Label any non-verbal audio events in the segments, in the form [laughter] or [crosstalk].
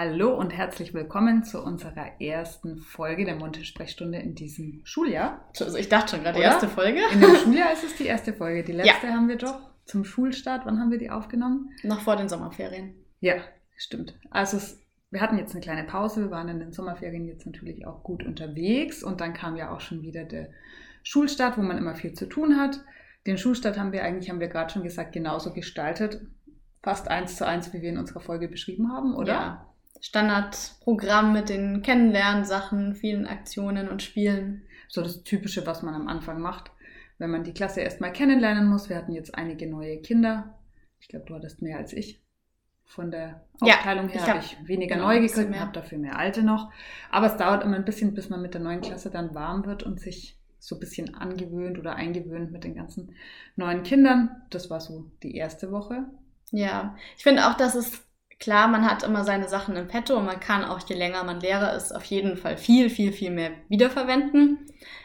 Hallo und herzlich willkommen zu unserer ersten Folge der Monte-Sprechstunde in diesem Schuljahr. Also ich dachte schon gerade, die erste Folge. In dem Schuljahr ist es die erste Folge. Die letzte ja. haben wir doch zum Schulstart. Wann haben wir die aufgenommen? Noch vor den Sommerferien. Ja, stimmt. Also es, wir hatten jetzt eine kleine Pause. Wir waren in den Sommerferien jetzt natürlich auch gut unterwegs. Und dann kam ja auch schon wieder der Schulstart, wo man immer viel zu tun hat. Den Schulstart haben wir eigentlich, haben wir gerade schon gesagt, genauso gestaltet. Fast eins zu eins, wie wir in unserer Folge beschrieben haben, oder? Ja. Standardprogramm mit den Kennenlernsachen, vielen Aktionen und Spielen. So das Typische, was man am Anfang macht, wenn man die Klasse erstmal kennenlernen muss. Wir hatten jetzt einige neue Kinder. Ich glaube, du hattest mehr als ich. Von der Aufteilung ja, her habe ich weniger genau, neu gekriegt und habe dafür mehr alte noch. Aber es dauert immer ein bisschen, bis man mit der neuen Klasse dann warm wird und sich so ein bisschen angewöhnt oder eingewöhnt mit den ganzen neuen Kindern. Das war so die erste Woche. Ja, ich finde auch, dass es Klar, man hat immer seine Sachen im Petto und man kann auch, je länger man Lehrer ist, auf jeden Fall viel, viel, viel mehr wiederverwenden.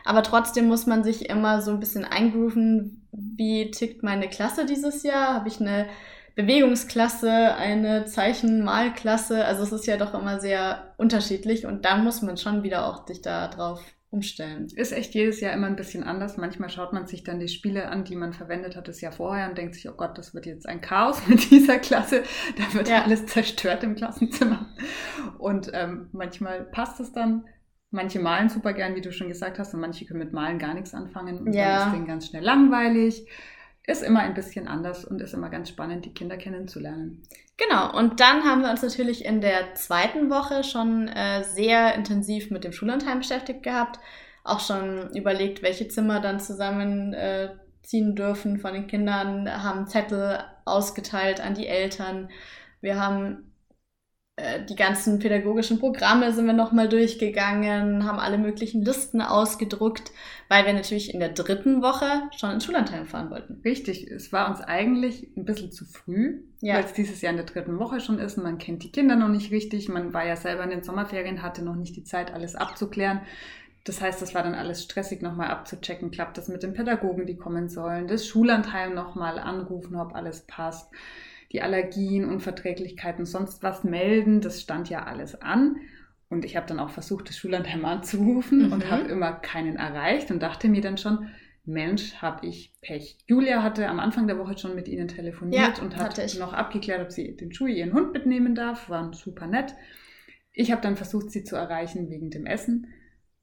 Aber trotzdem muss man sich immer so ein bisschen eingrooven, wie tickt meine Klasse dieses Jahr? Habe ich eine Bewegungsklasse, eine Zeichenmalklasse? Also es ist ja doch immer sehr unterschiedlich und da muss man schon wieder auch sich da drauf umstellen. Ist echt jedes Jahr immer ein bisschen anders. Manchmal schaut man sich dann die Spiele an, die man verwendet hat das Jahr vorher und denkt sich, oh Gott, das wird jetzt ein Chaos [laughs] mit dieser Klasse. Da wird ja. alles zerstört im Klassenzimmer. Und ähm, manchmal passt es dann. Manche malen super gern, wie du schon gesagt hast, und manche können mit Malen gar nichts anfangen und ja. dann ist denen ganz schnell langweilig ist immer ein bisschen anders und ist immer ganz spannend, die Kinder kennenzulernen. Genau, und dann haben wir uns natürlich in der zweiten Woche schon äh, sehr intensiv mit dem Schullandheim beschäftigt gehabt. Auch schon überlegt, welche Zimmer dann zusammen äh, dürfen von den Kindern, haben Zettel ausgeteilt an die Eltern. Wir haben die ganzen pädagogischen Programme sind wir nochmal durchgegangen, haben alle möglichen Listen ausgedruckt, weil wir natürlich in der dritten Woche schon ins Schullandheim fahren wollten. Richtig, es war uns eigentlich ein bisschen zu früh, ja. weil es dieses Jahr in der dritten Woche schon ist und man kennt die Kinder noch nicht richtig. Man war ja selber in den Sommerferien, hatte noch nicht die Zeit, alles abzuklären. Das heißt, das war dann alles stressig, nochmal abzuchecken, klappt das mit den Pädagogen, die kommen sollen, das Schullandheim nochmal anrufen, ob alles passt die Allergien, Unverträglichkeiten, sonst was melden. Das stand ja alles an. Und ich habe dann auch versucht, das Schullandheim anzurufen mhm. und habe immer keinen erreicht und dachte mir dann schon, Mensch, habe ich Pech. Julia hatte am Anfang der Woche schon mit ihnen telefoniert ja, und hat noch abgeklärt, ob sie den Schuh ihren Hund mitnehmen darf. War super nett. Ich habe dann versucht, sie zu erreichen wegen dem Essen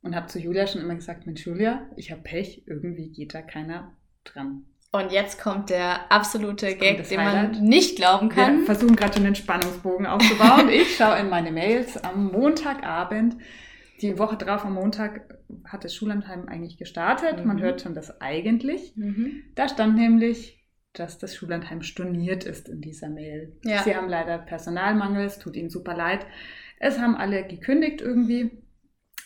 und habe zu Julia schon immer gesagt, Mensch Julia, ich habe Pech, irgendwie geht da keiner dran. Und jetzt kommt der absolute Gag, den Highlight. man nicht glauben kann. Wir versuchen gerade schon den Spannungsbogen aufzubauen. [laughs] ich schaue in meine Mails am Montagabend. Die Woche drauf am Montag hat das Schullandheim eigentlich gestartet. Mhm. Man hört schon das eigentlich. Mhm. Da stand nämlich, dass das Schullandheim storniert ist in dieser Mail. Ja. Sie haben leider Personalmangel, es tut ihnen super leid. Es haben alle gekündigt irgendwie.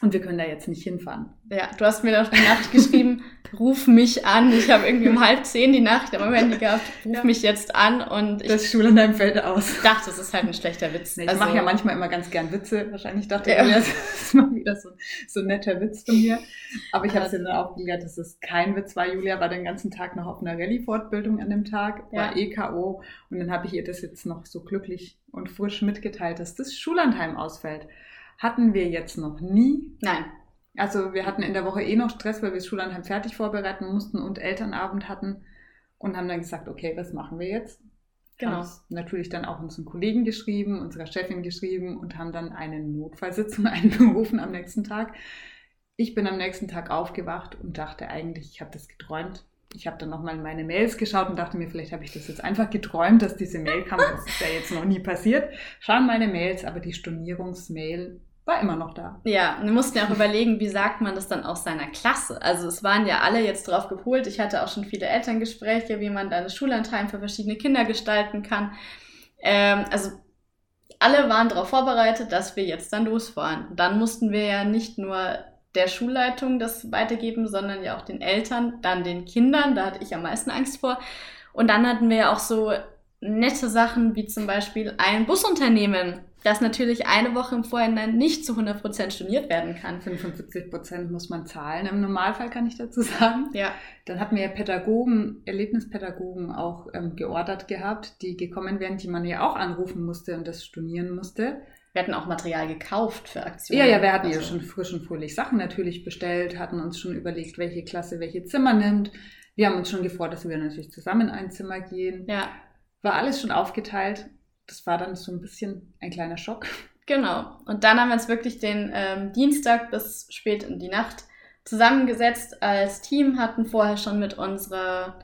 Und wir können da jetzt nicht hinfahren. Ja, du hast mir doch die Nacht geschrieben, [laughs] ruf mich an. Ich habe irgendwie um halb zehn die Nacht am Handy gehabt, ruf ja. mich jetzt an und ich. Das Schul in deinem Feld aus. Ich dachte, das ist halt ein schlechter Witz. Nee, ich also, mache ja manchmal immer ganz gern Witze. Wahrscheinlich dachte ja. ich, [laughs] das ist mal wieder so, so ein netter Witz von mir. Aber ich habe es dir dann auch gelehrt, dass es kein Witz war. Julia war den ganzen Tag noch auf einer Rallye-Fortbildung an dem Tag, war ja. EKO. Und dann habe ich ihr das jetzt noch so glücklich und frisch mitgeteilt, dass das Schullandheim ausfällt. Hatten wir jetzt noch nie. Nein. Also wir hatten in der Woche eh noch Stress, weil wir das Schullandheim fertig vorbereiten mussten und Elternabend hatten und haben dann gesagt, okay, was machen wir jetzt? Genau. Haben natürlich dann auch unseren Kollegen geschrieben, unserer Chefin geschrieben und haben dann eine Notfallsitzung [laughs] einberufen am nächsten Tag. Ich bin am nächsten Tag aufgewacht und dachte eigentlich, ich habe das geträumt. Ich habe dann nochmal in meine Mails geschaut und dachte mir, vielleicht habe ich das jetzt einfach geträumt, dass diese Mail kam. Das ist ja jetzt noch nie passiert. Schauen meine Mails, aber die Stornierungsmail war immer noch da. Ja, wir mussten ja auch überlegen, wie sagt man das dann aus seiner Klasse? Also es waren ja alle jetzt drauf gepolt. Ich hatte auch schon viele Elterngespräche, wie man dann Schullandheim für verschiedene Kinder gestalten kann. Ähm, also alle waren darauf vorbereitet, dass wir jetzt dann losfahren. Dann mussten wir ja nicht nur der Schulleitung das weitergeben, sondern ja auch den Eltern, dann den Kindern. Da hatte ich am meisten Angst vor. Und dann hatten wir ja auch so nette Sachen wie zum Beispiel ein Busunternehmen, das natürlich eine Woche im Vorhinein nicht zu 100% storniert werden kann. 75% muss man zahlen. Im Normalfall kann ich dazu sagen. Ja. Dann hatten wir Pädagogen, Erlebnispädagogen auch ähm, geordert gehabt, die gekommen wären, die man ja auch anrufen musste und das stornieren musste. Wir hatten auch Material gekauft für Aktionen. Ja, ja, wir hatten also. ja schon frisch und fröhlich Sachen natürlich bestellt, hatten uns schon überlegt, welche Klasse welche Zimmer nimmt. Wir haben uns schon gefreut, dass wir natürlich zusammen in ein Zimmer gehen. Ja. War alles schon aufgeteilt. Das war dann so ein bisschen ein kleiner Schock. Genau. Und dann haben wir uns wirklich den ähm, Dienstag bis spät in die Nacht zusammengesetzt als Team, hatten vorher schon mit unserer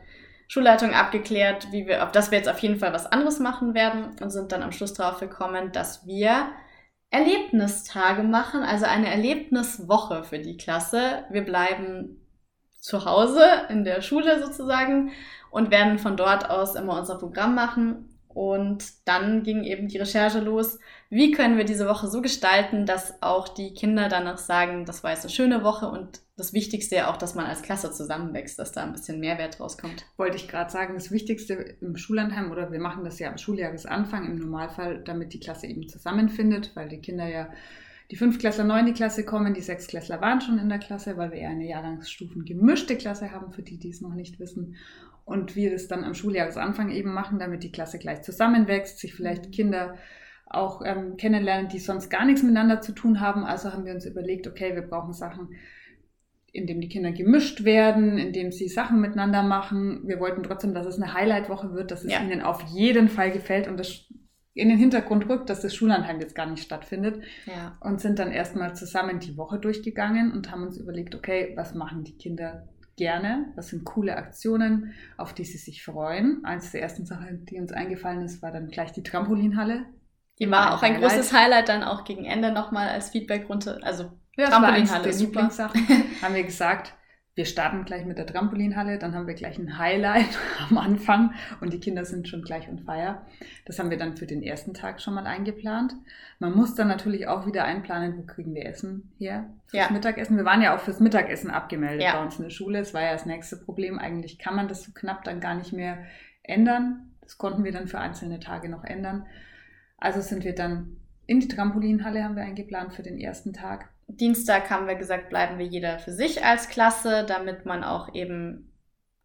Schulleitung abgeklärt, wie wir, dass wir jetzt auf jeden Fall was anderes machen werden und sind dann am Schluss darauf gekommen, dass wir Erlebnistage machen, also eine Erlebniswoche für die Klasse. Wir bleiben zu Hause in der Schule sozusagen und werden von dort aus immer unser Programm machen und dann ging eben die Recherche los, wie können wir diese Woche so gestalten, dass auch die Kinder danach sagen, das war jetzt eine schöne Woche und das Wichtigste ja auch, dass man als Klasse zusammenwächst, dass da ein bisschen Mehrwert rauskommt. Wollte ich gerade sagen, das Wichtigste im Schullandheim oder wir machen das ja am Schuljahresanfang im Normalfall, damit die Klasse eben zusammenfindet, weil die Kinder ja die Fünftklässler neu in die Klasse kommen, die Sechstklässler waren schon in der Klasse, weil wir ja eine Jahrgangsstufen gemischte Klasse haben, für die, die es noch nicht wissen und wir das dann am Schuljahresanfang eben machen, damit die Klasse gleich zusammenwächst, sich vielleicht mhm. Kinder auch ähm, kennenlernen, die sonst gar nichts miteinander zu tun haben. Also haben wir uns überlegt, okay, wir brauchen Sachen, in denen die Kinder gemischt werden, in denen sie Sachen miteinander machen. Wir wollten trotzdem, dass es eine Highlight-Woche wird, dass es ja. ihnen auf jeden Fall gefällt und das in den Hintergrund rückt, dass das Schullandheim jetzt gar nicht stattfindet. Ja. Und sind dann erstmal zusammen die Woche durchgegangen und haben uns überlegt, okay, was machen die Kinder gerne. Das sind coole Aktionen, auf die sie sich freuen. Eins der ersten Sachen, die uns eingefallen ist, war dann gleich die Trampolinhalle. Die war auch ein Highlight. großes Highlight dann auch gegen Ende nochmal als Feedback runter. Also ja, Trampolinhalle super. [laughs] haben wir gesagt, wir starten gleich mit der Trampolinhalle, dann haben wir gleich ein Highlight [laughs] am Anfang und die Kinder sind schon gleich on fire. Das haben wir dann für den ersten Tag schon mal eingeplant. Man muss dann natürlich auch wieder einplanen, wo kriegen wir Essen her fürs ja. Mittagessen. Wir waren ja auch fürs Mittagessen abgemeldet ja. bei uns in der Schule. Das war ja das nächste Problem. Eigentlich kann man das so knapp dann gar nicht mehr ändern. Das konnten wir dann für einzelne Tage noch ändern. Also sind wir dann in die Trampolinhalle haben wir eingeplant für den ersten Tag. Dienstag haben wir gesagt, bleiben wir jeder für sich als Klasse, damit man auch eben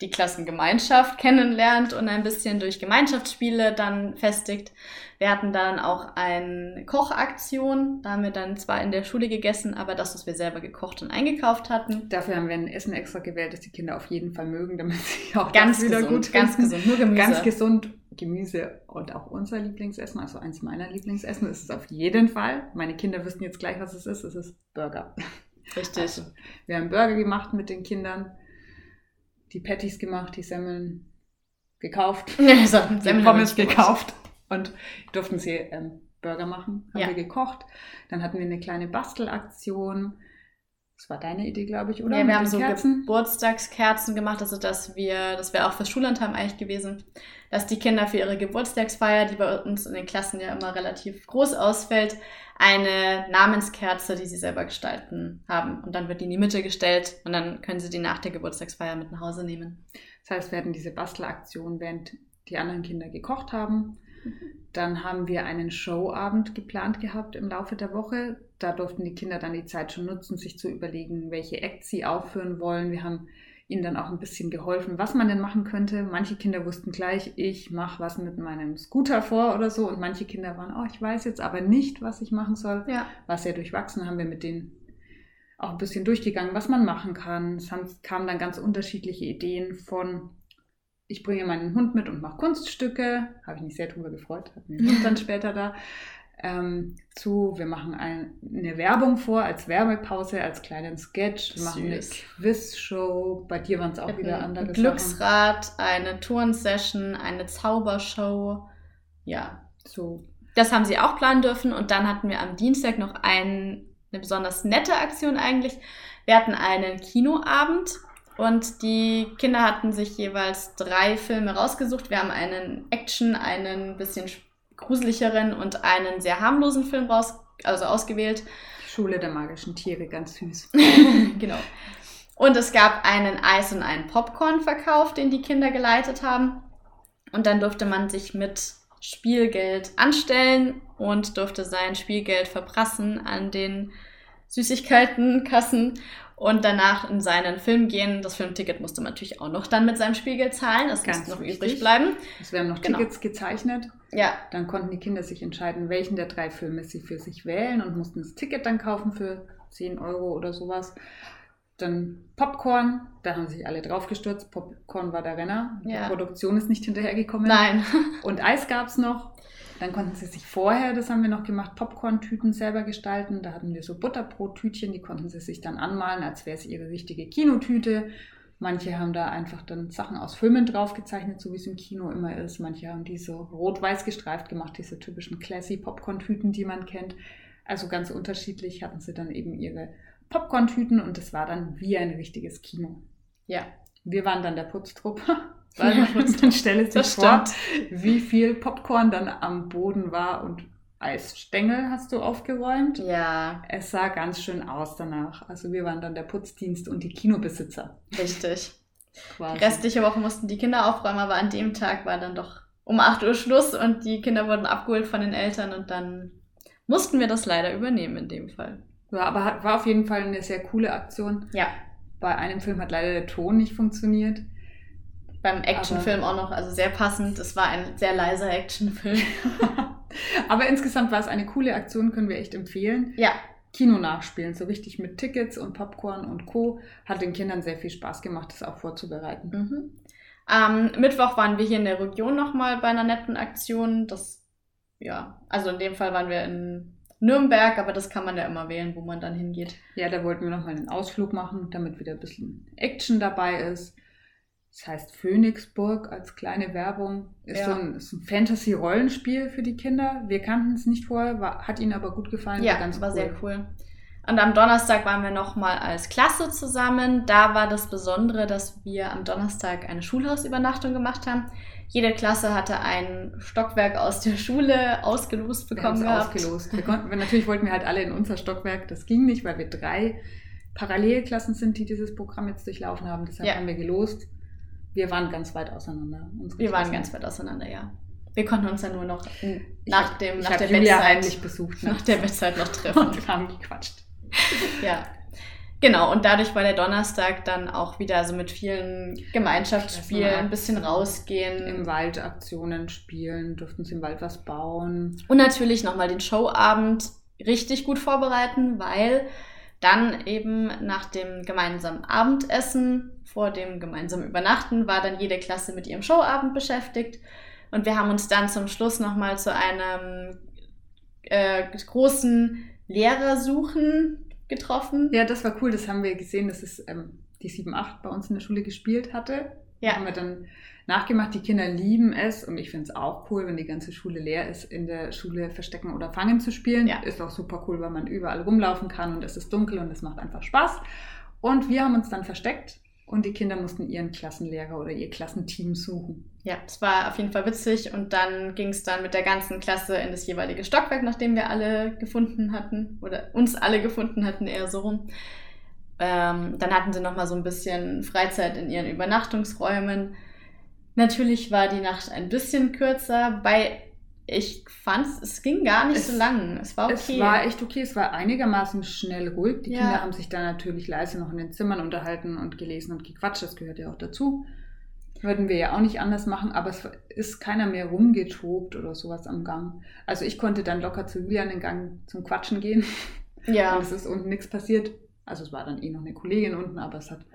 die Klassengemeinschaft kennenlernt und ein bisschen durch Gemeinschaftsspiele dann festigt. Wir hatten dann auch eine Kochaktion. Da haben wir dann zwar in der Schule gegessen, aber das, was wir selber gekocht und eingekauft hatten. Dafür haben wir ein Essen extra gewählt, das die Kinder auf jeden Fall mögen, damit sie auch ganz wieder gesund, gut Ganz gesund, nur Gemüse. Ganz gesund Gemüse und auch unser Lieblingsessen, also eins meiner Lieblingsessen ist es auf jeden Fall. Meine Kinder wissen jetzt gleich, was es ist. Es ist Burger. Richtig. Also, wir haben Burger gemacht mit den Kindern die Patties gemacht, die Semmeln gekauft, [laughs] also, die Pommes gekauft und durften sie ähm, Burger machen, haben ja. wir gekocht. Dann hatten wir eine kleine Bastelaktion. Das war deine Idee, glaube ich, oder? Ja, wir haben so Kerzen? Geburtstagskerzen gemacht, also dass wir, das wäre auch fürs Schullandheim eigentlich gewesen, dass die Kinder für ihre Geburtstagsfeier, die bei uns in den Klassen ja immer relativ groß ausfällt, eine Namenskerze, die sie selber gestalten haben. Und dann wird die in die Mitte gestellt und dann können sie die nach der Geburtstagsfeier mit nach Hause nehmen. Das heißt, wir hatten diese Bastelaktion, während die anderen Kinder gekocht haben. Dann haben wir einen Showabend geplant gehabt im Laufe der Woche. Da durften die Kinder dann die Zeit schon nutzen, sich zu überlegen, welche Acts sie aufführen wollen. Wir haben ihnen dann auch ein bisschen geholfen, was man denn machen könnte. Manche Kinder wussten gleich, ich mache was mit meinem Scooter vor oder so. Und manche Kinder waren, oh, ich weiß jetzt aber nicht, was ich machen soll. Ja. War sehr durchwachsen, haben wir mit denen auch ein bisschen durchgegangen, was man machen kann. Es kamen dann ganz unterschiedliche Ideen von, ich bringe meinen Hund mit und mache Kunststücke. Habe ich mich sehr drüber gefreut, wir den Hund dann [laughs] später da ähm, zu, wir machen ein, eine Werbung vor als Werbepause, als kleinen Sketch, wir machen Süß. eine Quizshow, bei dir waren es auch wieder andere ein Glücksrad, Sachen. eine Turnsession, eine Zaubershow, ja. So. Das haben sie auch planen dürfen und dann hatten wir am Dienstag noch ein, eine besonders nette Aktion eigentlich. Wir hatten einen Kinoabend und die Kinder hatten sich jeweils drei Filme rausgesucht. Wir haben einen Action, einen bisschen gruseligeren und einen sehr harmlosen Film raus, also ausgewählt. Schule der magischen Tiere, ganz süß. [laughs] genau. Und es gab einen Eis- und einen Popcorn-Verkauf, den die Kinder geleitet haben. Und dann durfte man sich mit Spielgeld anstellen und durfte sein Spielgeld verprassen an den Süßigkeitenkassen. Und danach in seinen Film gehen. Das Filmticket musste man natürlich auch noch dann mit seinem Spiegel zahlen. Das Ganz musste noch wichtig. übrig bleiben. Es werden noch Genau. Tickets gezeichnet. Ja, Dann konnten die Kinder sich entscheiden, welchen der drei Filme sie für sich wählen und mussten das Ticket dann kaufen für 10 Euro oder sowas. Dann Popcorn, da haben sich alle draufgestürzt. Popcorn war der Renner. Ja. Die Produktion ist nicht hinterhergekommen. nein. Und Eis gab es noch. Dann konnten sie sich vorher, das haben wir noch gemacht, Popcorn-Tüten selber gestalten. Da hatten wir so Butterbrot-Tütchen, die konnten sie sich dann anmalen, als wäre es ihre richtige Kinotüte. Manche haben da einfach dann Sachen aus Filmen draufgezeichnet, so wie es im Kino immer ist. Manche haben die so rot-weiß gestreift gemacht, diese typischen classy Popcorn-Tüten, die man kennt. Also ganz unterschiedlich hatten sie dann eben ihre Popcorn-Tüten und das war dann wie ein richtiges Kino. Ja, Wir waren dann der Putztrupp. [laughs] Weil Ja, man [laughs] stelle sich vor, wie viel Popcorn dann am Boden war und Eisstängel hast du aufgeräumt. Ja, Es sah ganz schön aus danach. Also wir waren dann der Putzdienst und die Kinobesitzer richtig. quasi. Die restliche Woche mussten die Kinder aufräumen, aber an dem Tag war dann doch um 8 Uhr Schluss und die Kinder wurden abgeholt von den Eltern und dann mussten wir das leider übernehmen in dem Fall. Ja, aber war auf jeden Fall eine sehr coole Aktion. Ja, Bei einem Film hat leider der Ton nicht funktioniert. Beim Actionfilm auch noch, also sehr passend. Es war ein sehr leiser Actionfilm. [laughs] aber insgesamt war es eine coole Aktion, können wir echt empfehlen. Ja, Kino nachspielen, so richtig mit Tickets und Popcorn und Co. Hat den Kindern sehr viel Spaß gemacht, das auch vorzubereiten. Mhm. Am Mittwoch waren wir hier in der Region nochmal bei einer netten Aktion. Das, ja, also in dem Fall waren wir in Nürnberg, aber das kann man ja immer wählen, wo man dann hingeht. Ja, da wollten wir nochmal einen Ausflug machen, damit wieder ein bisschen Action dabei ist. Das heißt Phönixburg als kleine Werbung. Ist Ja. so ein, ein Fantasy-Rollenspiel für die Kinder. Wir kannten es nicht vorher, war, hat ihnen aber gut gefallen. Ja, war sehr cool. Und am Donnerstag waren wir nochmal als Klasse zusammen. Da war das Besondere, dass wir am Donnerstag eine Schulhausübernachtung gemacht haben. Jede Klasse hatte ein Stockwerk aus der Schule ausgelost Wir bekommen es gehabt. ausgelost. Wir konnten, wir, natürlich wollten wir halt alle in unser Stockwerk. Das ging nicht, weil wir drei Parallelklassen sind, die dieses Programm jetzt durchlaufen haben. Deshalb Ja. haben wir gelost. Wir waren ganz weit auseinander. Wir waren ganz weit auseinander, ja. Wir konnten uns dann nur noch nach, hab- dem, ich nach der Julia heimlich besucht. ne? nach der Bettzeit noch treffen. Und wir haben gequatscht. Ja. Genau, und dadurch war der Donnerstag dann auch wieder so mit vielen Gemeinschaftsspielen, ein bisschen rausgehen. Im Wald Aktionen spielen, durften sie im Wald was bauen. Und natürlich nochmal den Showabend richtig gut vorbereiten, weil dann eben nach dem gemeinsamen Abendessen, vor dem gemeinsamen Übernachten, war dann jede Klasse mit ihrem Showabend beschäftigt. Und wir haben uns dann zum Schluss nochmal zu einem äh, großen Lehrersuchen getroffen. Ja, das war cool, das haben wir gesehen, dass es ähm, die 7-8 bei uns in der Schule gespielt hatte. Ja. Haben wir dann nachgemacht, die Kinder lieben es und ich finde es auch cool, wenn die ganze Schule leer ist, in der Schule Verstecken oder Fangen zu spielen. Ja. Ist auch super cool, weil man überall rumlaufen kann und es ist dunkel und es macht einfach Spaß. Und wir haben uns dann versteckt und die Kinder mussten ihren Klassenlehrer oder ihr Klassenteam suchen. Ja, es war auf jeden Fall witzig und dann ging es dann mit der ganzen Klasse in das jeweilige Stockwerk, nachdem wir alle gefunden hatten oder uns alle gefunden hatten, eher so rum. Ähm, dann hatten sie nochmal so ein bisschen Freizeit in ihren Übernachtungsräumen. Natürlich war die Nacht ein bisschen kürzer, weil ich fand, es ging gar nicht Es- so lang. Es war okay. Es war echt okay, es war einigermaßen schnell ruhig. Die Ja. Kinder haben sich dann natürlich leise noch in den Zimmern unterhalten und gelesen und gequatscht, das gehört ja auch dazu. Würden wir ja auch nicht anders machen, aber es ist keiner mehr rumgetobt oder sowas am Gang. Also ich konnte dann locker zu Julian den Gang zum Quatschen gehen ja, [laughs] und es ist unten nichts passiert. Also es war dann eh noch eine Kollegin unten, aber es hat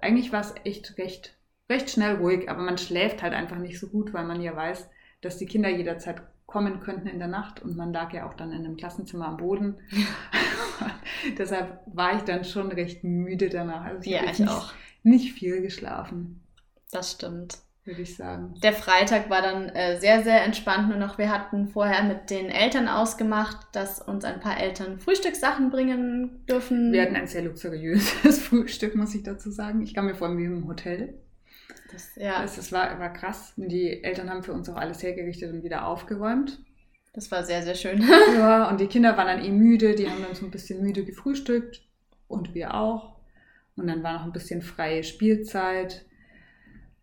eigentlich war es echt recht, recht schnell ruhig, aber man schläft halt einfach nicht so gut, weil man ja weiß, dass die Kinder jederzeit kommen könnten in der Nacht und man lag ja auch dann in einem Klassenzimmer am Boden. [laughs] Deshalb war ich dann schon recht müde danach. Also ich ja ich nicht, auch. nicht viel geschlafen, Das stimmt. würde ich sagen. Der Freitag war dann äh, sehr, sehr entspannt. Nur noch, wir hatten vorher mit den Eltern ausgemacht, dass uns ein paar Eltern Frühstückssachen bringen dürfen. Wir hatten ein sehr luxuriöses [laughs] Frühstück, muss ich dazu sagen. Ich kam mir vor wie im Hotel. Das, ja, Das, das war, war krass. Die Eltern haben für uns auch alles hergerichtet und wieder aufgeräumt. das war sehr, sehr schön. Ja, [laughs] und die Kinder waren dann eh müde, die haben dann so ein bisschen müde gefrühstückt und wir auch. Und dann war noch ein bisschen freie Spielzeit.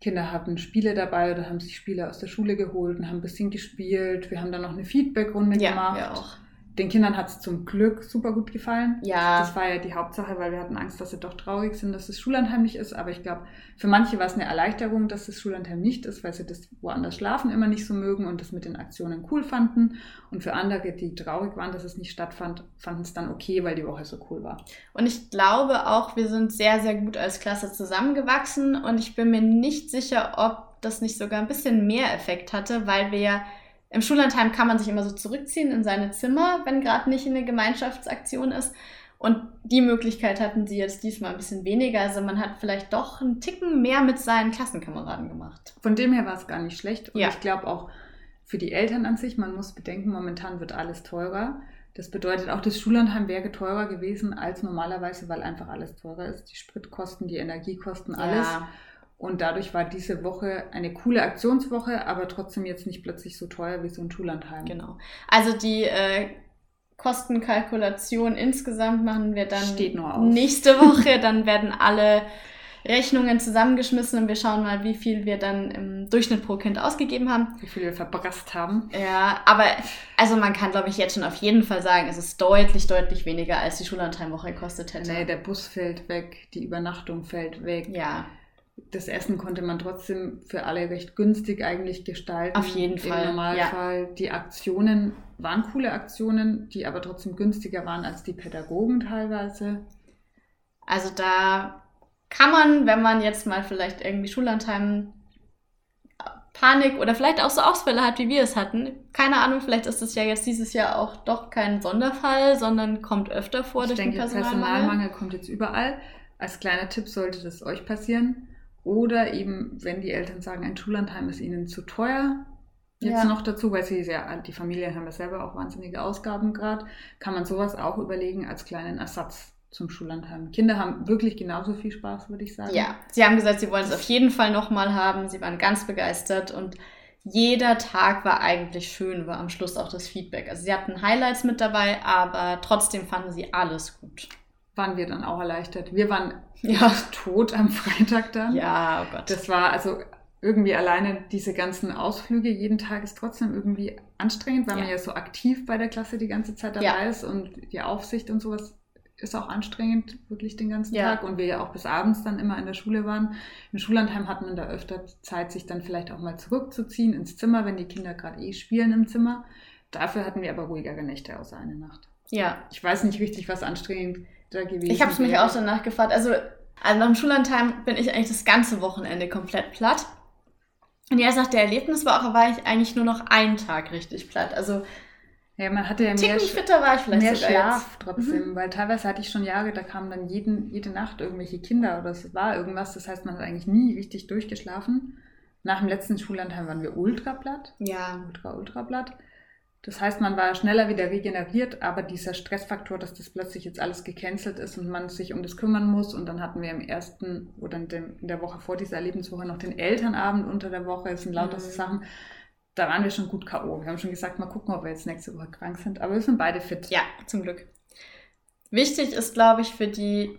Kinder hatten Spiele dabei oder haben sich Spiele aus der Schule geholt und haben ein bisschen gespielt. Wir haben dann noch eine Feedbackrunde ja, gemacht. wir auch. Den Kindern hat es zum Glück super gut gefallen. Ja. Das war ja die Hauptsache, weil wir hatten Angst, dass sie doch traurig sind, dass das Schullandheim nicht ist. Aber ich glaube, für manche war es eine Erleichterung, dass das Schullandheim nicht ist, weil sie das woanders schlafen immer nicht so mögen und das mit den Aktionen cool fanden. Und für andere, die traurig waren, dass es nicht stattfand, fanden es dann okay, weil die Woche so cool war. Und ich glaube auch, wir sind sehr, sehr gut als Klasse zusammengewachsen und ich bin mir nicht sicher, ob das nicht sogar ein bisschen mehr Effekt hatte, weil wir ja im Schullandheim kann man sich immer so zurückziehen in seine Zimmer, wenn gerade nicht eine Gemeinschaftsaktion ist. Und die Möglichkeit hatten sie jetzt diesmal ein bisschen weniger. Also man hat vielleicht doch einen Ticken mehr mit seinen Klassenkameraden gemacht. Von dem her war es gar nicht schlecht. Und ja. ich glaube auch für die Eltern an sich, man muss bedenken, momentan wird alles teurer. Das bedeutet auch, das Schullandheim wäre teurer gewesen als normalerweise, weil einfach alles teurer ist. Die Spritkosten, die Energiekosten, alles. Ja. Und dadurch war diese Woche eine coole Aktionswoche, aber trotzdem jetzt nicht plötzlich so teuer wie so ein Schullandheim. Genau. Also die äh, Kostenkalkulation insgesamt machen wir dann nächste [laughs] Woche. Dann werden alle Rechnungen zusammengeschmissen und wir schauen mal, wie viel wir dann im Durchschnitt pro Kind ausgegeben haben. Wie viel wir verbrasst haben. Ja, aber also man kann, glaube ich, jetzt schon auf jeden Fall sagen, es ist deutlich, deutlich weniger, als die Schullandheimwoche gekostet hätte. Nee, der Bus fällt weg, die Übernachtung fällt weg. Ja das Essen konnte man trotzdem für alle recht günstig eigentlich gestalten. Auf jeden Fall. Im Normalfall. Ja. Die Aktionen waren coole Aktionen, die aber trotzdem günstiger waren als die Pädagogen teilweise. Also da kann man, wenn man jetzt mal vielleicht irgendwie Schullandheim Panik oder vielleicht auch so Ausfälle hat, wie wir es hatten. Keine Ahnung, vielleicht ist es ja jetzt dieses Jahr auch doch kein Sonderfall, sondern kommt öfter vor ich durch denke, den Personalmangel. Personalmangel kommt jetzt überall. Als kleiner Tipp sollte das euch passieren oder eben, wenn die Eltern sagen, ein Schullandheim ist ihnen zu teuer, jetzt ja. noch dazu, weil sie ja, die Familien haben ja selber auch wahnsinnige Ausgaben gerade, kann man sowas auch überlegen als kleinen Ersatz zum Schullandheim. Kinder haben wirklich genauso viel Spaß, würde ich sagen. Ja, sie haben gesagt, sie wollen es auf jeden Fall nochmal haben. Sie waren ganz begeistert und jeder Tag war eigentlich schön, war am Schluss auch das Feedback. Also sie hatten Highlights mit dabei, aber trotzdem fanden sie alles gut waren wir dann auch erleichtert. Wir waren ja tot am Freitag dann. Ja, oh Gott. Das war also irgendwie alleine diese ganzen Ausflüge jeden Tag ist trotzdem irgendwie anstrengend, weil ja. man ja so aktiv bei der Klasse die ganze Zeit dabei ja. ist und die Aufsicht und sowas ist auch anstrengend, wirklich den ganzen ja. Tag. Und wir ja auch bis abends dann immer in der Schule waren. Im Schullandheim hat man da öfter Zeit, sich dann vielleicht auch mal zurückzuziehen ins Zimmer, wenn die Kinder gerade eh spielen im Zimmer. Dafür hatten wir aber ruhigere Nächte außer eine Nacht. Ja. Ich weiß nicht richtig, was anstrengend da gewesen Ich habe es mich auch danach gefragt. Also, also nach dem Schullandheim bin ich eigentlich das ganze Wochenende komplett platt. Und erst nach der Erlebniswoche war ich eigentlich nur noch einen Tag richtig platt. Also ja, man hatte ja mehr, fitter war ich vielleicht mehr Schlaf jetzt. trotzdem, mhm. weil teilweise hatte ich schon Jahre, da kamen dann jeden, jede Nacht irgendwelche Kinder oder es war irgendwas. Das heißt, man hat eigentlich nie richtig durchgeschlafen. Nach dem letzten Schullandheim waren wir ultra platt. Ja. Ultra, ultra platt. Das heißt, man war schneller wieder regeneriert, aber dieser Stressfaktor, dass das plötzlich jetzt alles gecancelt ist und man sich um das kümmern muss. Und dann hatten wir im ersten oder in der Woche vor dieser Lebenswoche noch den Elternabend unter der Woche. Es sind lauter mhm. Sachen. Da waren wir schon gut K.O. Wir haben schon gesagt, mal gucken, ob wir jetzt nächste Woche krank sind. Aber wir sind beide fit. Ja, zum Glück. Wichtig ist, glaube ich, für die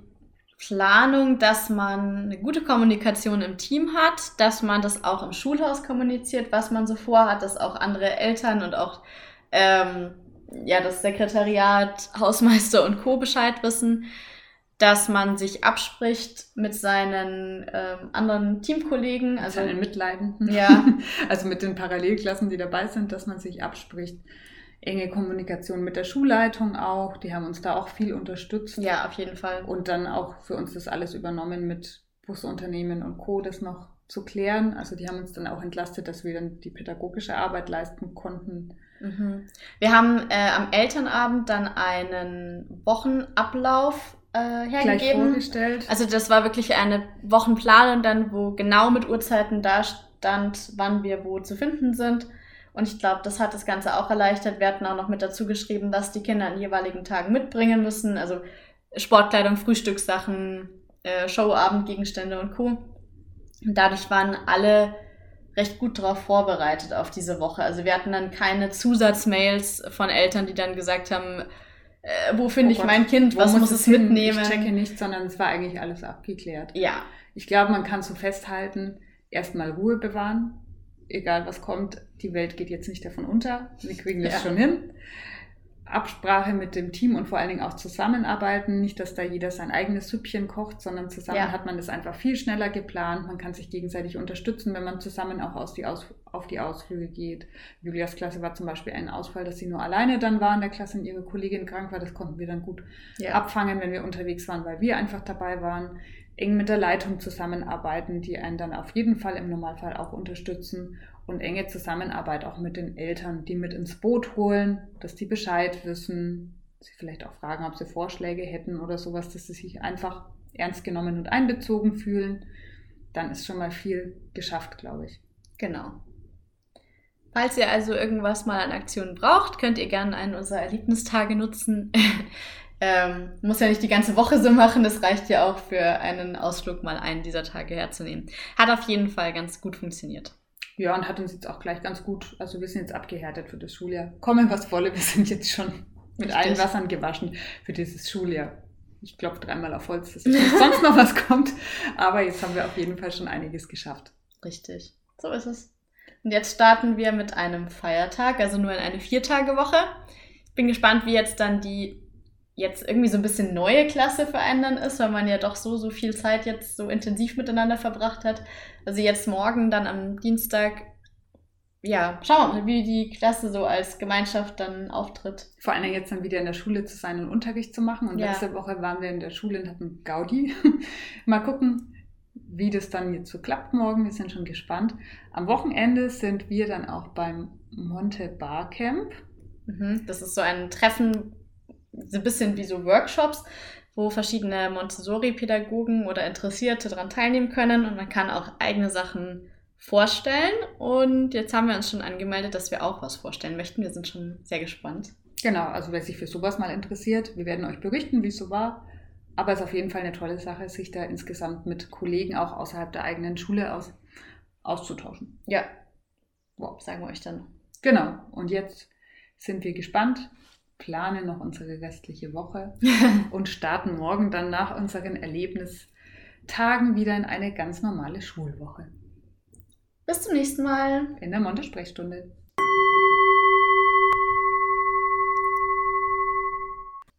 Planung, dass man eine gute Kommunikation im Team hat, dass man das auch im Schulhaus kommuniziert, was man so vorhat, dass auch andere Eltern und auch ähm, ja, das Sekretariat, Hausmeister und Co. Bescheid wissen, dass man sich abspricht mit seinen ähm, anderen Teamkollegen, also seinen Mitleidenden, ja. [laughs] also mit den Parallelklassen, die dabei sind, dass man sich abspricht. Enge Kommunikation mit der Schulleitung auch, die haben uns da auch viel unterstützt. Ja, auf jeden Fall. Und dann auch für uns das alles übernommen mit Busunternehmen und Co. das noch zu klären. Also die haben uns dann auch entlastet, dass wir dann die pädagogische Arbeit leisten konnten. Mhm. Wir haben äh, am Elternabend dann einen Wochenablauf äh, hergegeben. vorgestellt. Also das war wirklich eine Wochenplanung dann, wo genau mit Uhrzeiten da stand, wann wir wo zu finden sind. Und ich glaube, das hat das Ganze auch erleichtert. Wir hatten auch noch mit dazu geschrieben, was die Kinder an jeweiligen Tagen mitbringen müssen. Also Sportkleidung, Frühstückssachen, äh, Showabendgegenstände und Co. Und dadurch waren alle recht gut darauf vorbereitet auf diese Woche. Also wir hatten dann keine Zusatzmails von Eltern, die dann gesagt haben, äh, wo finde oh ich mein Kind, was muss, muss es hin? mitnehmen? Ich checke nicht, sondern es war eigentlich alles abgeklärt. Ja. Ich glaube, man kann so festhalten, erstmal Ruhe bewahren, egal was kommt, die Welt geht jetzt nicht davon unter, wir kriegen das ja. schon hin. Absprache mit dem Team und vor allen Dingen auch zusammenarbeiten. Nicht, dass da jeder sein eigenes Süppchen kocht, sondern zusammen ja. hat man das einfach viel schneller geplant. Man kann sich gegenseitig unterstützen, wenn man zusammen auch aus die Aus auf die Ausflüge geht. Julias Klasse war zum Beispiel ein Ausfall, dass sie nur alleine dann war in der Klasse und ihre Kollegin krank war. Das konnten wir dann gut ja. abfangen, wenn wir unterwegs waren, weil wir einfach dabei waren. Eng mit der Leitung zusammenarbeiten, die einen dann auf jeden Fall im Normalfall auch unterstützen und enge Zusammenarbeit auch mit den Eltern, die mit ins Boot holen, dass die Bescheid wissen, sie vielleicht auch fragen, ob sie Vorschläge hätten oder sowas, dass sie sich einfach ernst genommen und einbezogen fühlen. Dann ist schon mal viel geschafft, glaube ich. Genau. Falls ihr also irgendwas mal an Aktionen braucht, könnt ihr gerne einen unserer Erlebnistage nutzen. [laughs] ähm, muss ja nicht die ganze Woche so machen, das reicht ja auch für einen Ausflug mal einen dieser Tage herzunehmen. Hat auf jeden Fall ganz gut funktioniert. Ja, und hat uns jetzt auch gleich ganz gut, also wir sind jetzt abgehärtet für das Schuljahr. Kommen was wolle, wir sind jetzt schon mit Richtig. allen Wassern gewaschen für dieses Schuljahr. Ich klopfe dreimal auf Holz, dass [laughs] sonst noch was kommt. Aber jetzt haben wir auf jeden Fall schon einiges geschafft. Richtig. So ist es. Und jetzt starten wir mit einem Feiertag, also nur in eine Viertagewoche. Ich bin gespannt, wie jetzt dann die jetzt irgendwie so ein bisschen neue Klasse für einen dann ist, weil man ja doch so, so viel Zeit jetzt so intensiv miteinander verbracht hat. Also jetzt morgen, dann am Dienstag, ja, schauen wir mal, wie die Klasse so als Gemeinschaft dann auftritt. Vor allem jetzt dann wieder in der Schule zu sein und Unterricht zu machen. Und ja. letzte Woche waren wir in der Schule und hatten Gaudi. [laughs] mal gucken, wie das dann jetzt so klappt morgen. Wir sind schon gespannt. Am Wochenende sind wir dann auch beim Monte Bar Camp. Mhm, das ist so ein Treffen so ein bisschen wie so Workshops, wo verschiedene Montessori-Pädagogen oder Interessierte daran teilnehmen können und man kann auch eigene Sachen vorstellen. Und jetzt haben wir uns schon angemeldet, dass wir auch was vorstellen möchten. Wir sind schon sehr gespannt. Genau, also wer sich für sowas mal interessiert, wir werden euch berichten, wie es so war. Aber es ist auf jeden Fall eine tolle Sache, sich da insgesamt mit Kollegen auch außerhalb der eigenen Schule aus, auszutauschen. Ja, wow, sagen wir euch dann. Genau, und jetzt sind wir gespannt, planen noch unsere restliche Woche [laughs] und starten morgen dann nach unseren Erlebnistagen wieder in eine ganz normale Schulwoche. Bis zum nächsten Mal in der Monte-Sprechstunde.